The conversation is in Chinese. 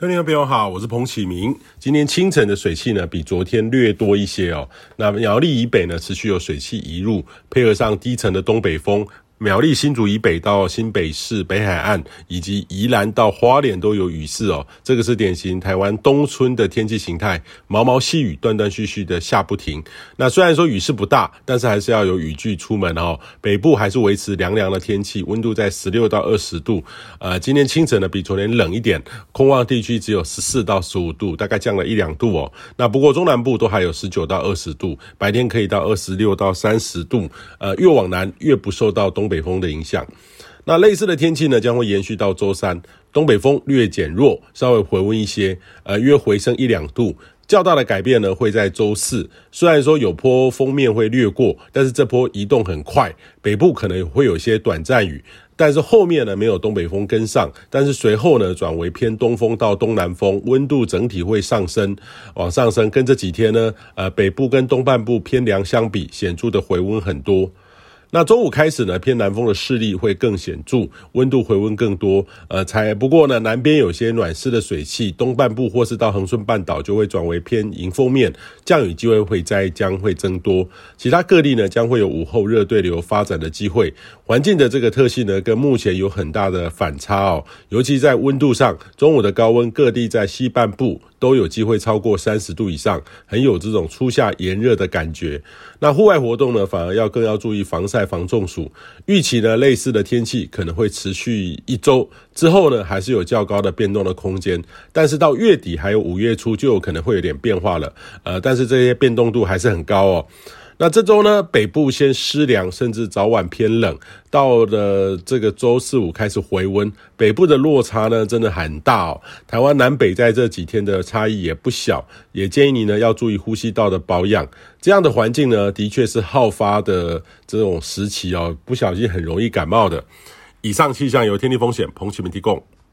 各位朋友好，我是彭启明。今天清晨的水汽呢，比昨天略多一些哦。那苗栗以北呢，持续有水汽移入，配合上低层的东北风。苗栗新竹以北到新北市北海岸，以及宜兰到花莲都有雨势哦。这个是典型台湾冬春的天气形态，毛毛细雨断断续续的下不停。那虽然说雨势不大，但是还是要有雨具出门哦。北部还是维持凉凉的天气，温度在十六到二十度。呃，今天清晨呢比昨天冷一点，空旷地区只有十四到十五度，大概降了一两度哦。那不过中南部都还有十九到二十度，白天可以到二十六到三十度。呃，越往南越不受到东东北风的影响，那类似的天气呢，将会延续到周三。东北风略减弱，稍微回温一些，呃，约回升一两度。较大的改变呢，会在周四。虽然说有波锋面会掠过，但是这波移动很快，北部可能会有些短暂雨。但是后面呢，没有东北风跟上，但是随后呢，转为偏东风到东南风，温度整体会上升，往上升。跟这几天呢，呃，北部跟东半部偏凉相比，显著的回温很多。那中午开始呢，偏南风的势力会更显著，温度回温更多。呃，才不过呢，南边有些暖湿的水汽，东半部或是到恒春半岛就会转为偏迎风面，降雨机会会在将会增多。其他各地呢，将会有午后热对流发展的机会。环境的这个特性呢，跟目前有很大的反差哦，尤其在温度上，中午的高温各地在西半部。都有机会超过三十度以上，很有这种初夏炎热的感觉。那户外活动呢，反而要更要注意防晒、防中暑。预期呢，类似的天气可能会持续一周之后呢，还是有较高的变动的空间。但是到月底还有五月初，就有可能会有点变化了。呃，但是这些变动度还是很高哦。那这周呢，北部先湿凉，甚至早晚偏冷。到了这个周四五开始回温，北部的落差呢，真的很大哦。台湾南北在这几天的差异也不小，也建议你呢要注意呼吸道的保养。这样的环境呢，的确是好发的这种时期哦，不小心很容易感冒的。以上气象由天气风险彭启明提供。